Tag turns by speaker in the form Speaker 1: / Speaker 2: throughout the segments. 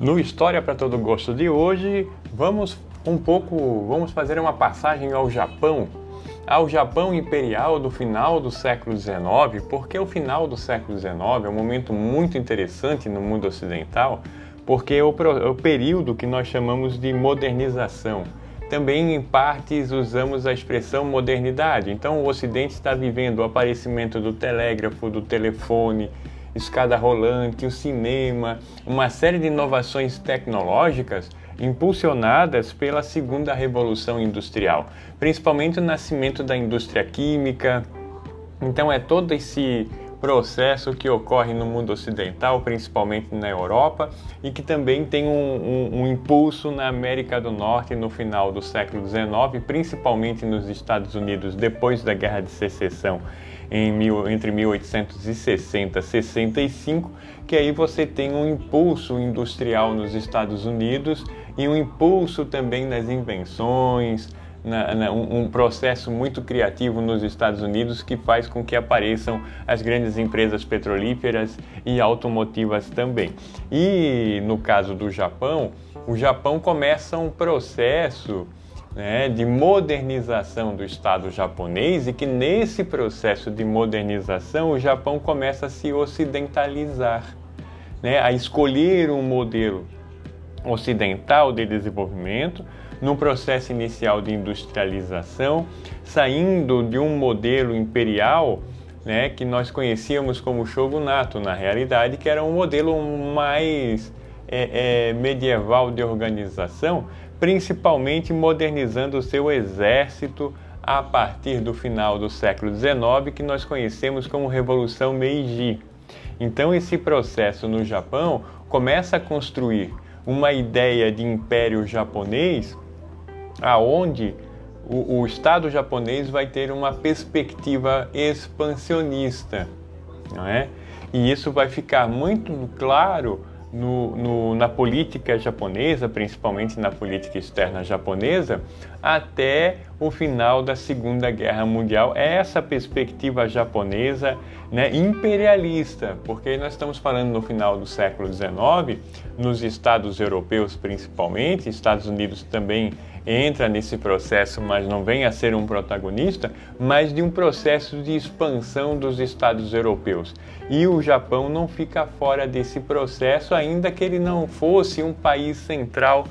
Speaker 1: No História para Todo Gosto de hoje, vamos um pouco, vamos fazer uma passagem ao Japão, ao Japão imperial do final do século XIX, porque o final do século XIX é um momento muito interessante no mundo ocidental, porque é o, é o período que nós chamamos de modernização. Também, em partes, usamos a expressão modernidade. Então, o Ocidente está vivendo o aparecimento do telégrafo, do telefone, escada rolante, o cinema, uma série de inovações tecnológicas impulsionadas pela segunda revolução industrial, principalmente o nascimento da indústria química. Então é todo esse processo que ocorre no mundo ocidental, principalmente na Europa, e que também tem um, um, um, impulso na América do Norte no final do século XIX, principalmente nos Estados Unidos, depois da Guerra de Secessão em mil, entre 1860 e 65, que aí você tem um impulso industrial nos Estados Unidos e um impulso também nas invenções, na, na, um, um, processo muito criativo nos Estados Unidos que faz com que apareçam as grandes empresas petrolíferas e automotivas também. E no caso do Japão, o Japão começa um processo né, de modernização do Estado japonês e que nesse processo de modernização o Japão começa a se ocidentalizar, né, a escolher um modelo ocidental de desenvolvimento num processo inicial de industrialização, saindo de um modelo imperial né, que nós conhecíamos como shogunato na realidade, que era um modelo mais é, é, medieval de organização, principalmente modernizando seu exército a partir do final do século XIX, que nós conhecemos como Revolução Meiji. Então, esse processo no Japão começa a construir uma ideia de império japonês, aonde o, o Estado japonês vai ter uma perspectiva expansionista, não é? E isso vai ficar muito claro no, no, na política japonesa, principalmente na política externa japonesa, até o final da Segunda Guerra Mundial. É essa perspectiva japonesa né, imperialista, porque nós estamos falando no final do século XIX, nos Estados europeus principalmente, Estados Unidos também entra nesse processo, mas não vem a ser um protagonista, mas de um processo de expansão dos Estados europeus. E o Japão não fica fora desse processo, ainda que ele não fosse um país central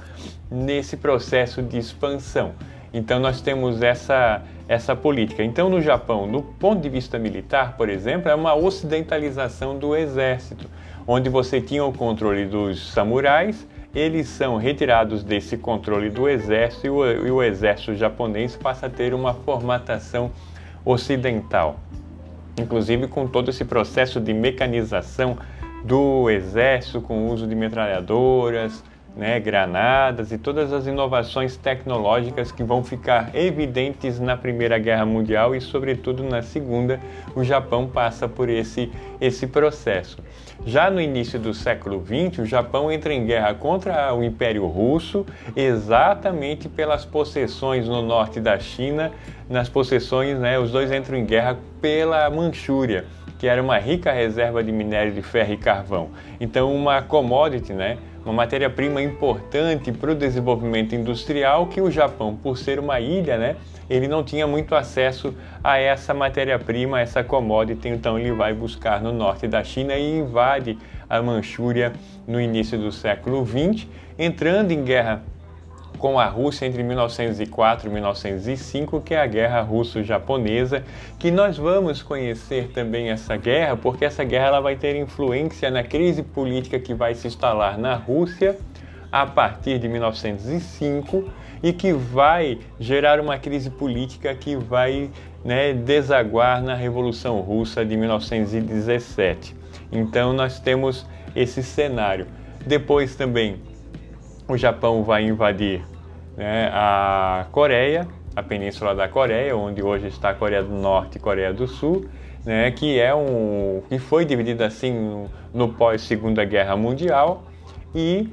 Speaker 1: nesse processo de expansão. Então nós temos essa essa política. Então no Japão, do ponto de vista militar, por exemplo, é uma ocidentalização do exército, onde você tinha o controle dos samurais eles são retirados desse controle do exército e o, e o exército japonês passa a ter uma formatação ocidental. Inclusive com todo esse processo de mecanização do exército, com o uso de metralhadoras, né, granadas e todas as inovações tecnológicas que vão ficar evidentes na Primeira Guerra Mundial e, sobretudo, na Segunda, o Japão passa por esse, esse processo. Já no início do século XX, o Japão entra em guerra contra o Império Russo, exatamente pelas possessões no norte da China, nas possessões, né, os dois entram em guerra pela Manchúria que era uma rica reserva de minério de ferro e carvão. Então, uma commodity, né, uma matéria-prima importante para o desenvolvimento industrial que o Japão, por ser uma ilha, né, ele não tinha muito acesso a essa matéria-prima, essa commodity, então ele vai buscar no norte da China e invade a Manchúria no início do século XX, entrando em guerra com a Rússia entre 1904 e 1905, que é a Guerra Russo-Japonesa, que nós vamos conhecer também essa guerra, porque essa guerra ela vai ter influência na crise política que vai se instalar na Rússia a partir de 1905 e que vai gerar uma crise política que vai né, desaguar na Revolução Russa de 1917. Então nós temos esse cenário. Depois também o Japão vai invadir né, a Coreia, a península da Coreia, onde hoje está a Coreia do Norte e Coreia do Sul, né, que é um que foi dividida assim no, no pós Segunda Guerra Mundial e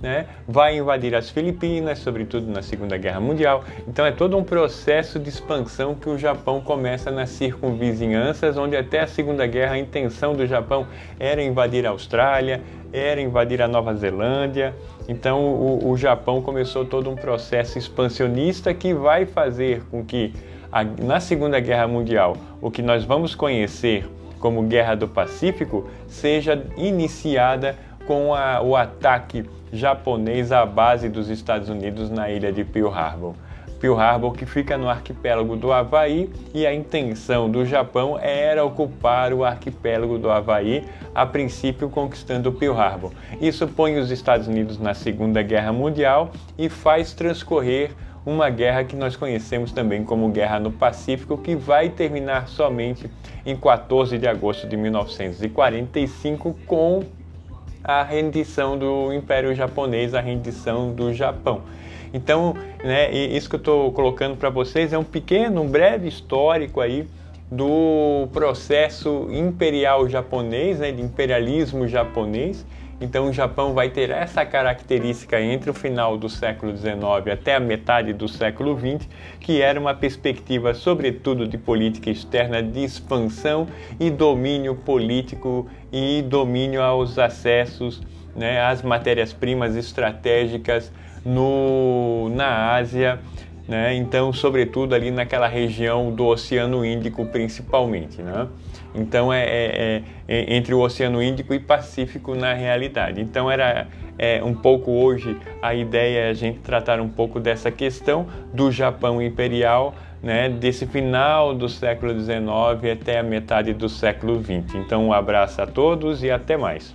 Speaker 1: né, vai invadir as Filipinas, sobretudo na Segunda Guerra Mundial. Então é todo um processo de expansão que o Japão começa nas circunvizinhanças, onde até a Segunda Guerra a intenção do Japão era invadir a Austrália, era invadir a Nova Zelândia. Então o, o Japão começou todo um processo expansionista que vai fazer com que a, na Segunda Guerra Mundial o que nós vamos conhecer como Guerra do Pacífico seja iniciada com a, o ataque japonês à base dos Estados Unidos na ilha de Pearl Harbor. Pearl Harbor que fica no arquipélago do Havaí e a intenção do Japão era ocupar o arquipélago do Havaí, a princípio conquistando Pearl Harbor. Isso põe os Estados Unidos na Segunda Guerra Mundial e faz transcorrer uma guerra que nós conhecemos também como Guerra no Pacífico, que vai terminar somente em 14 de agosto de 1945 com a rendição do Império Japonês, a rendição do Japão. Então, né, isso que eu estou colocando para vocês é um pequeno, um breve histórico aí do processo imperial japonês, né, de imperialismo japonês, então o Japão vai ter essa característica entre o final do século XIX até a metade do século XX, que era uma perspectiva, sobretudo, de política externa de expansão e domínio político e domínio aos acessos né, às matérias-primas estratégicas no, na Ásia né? Então, sobretudo ali naquela região do Oceano Índico, principalmente, né? Então, é, é, é, entre o Oceano Índico e Pacífico na realidade. Então, era é, um pouco hoje a ideia é a gente tratar um pouco dessa questão do Japão imperial, né? Desse final do século XIX até a metade do século XX. Então, um abraço a todos e até mais.